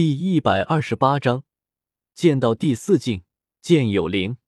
第一百二十八章，见到第四境，剑有灵。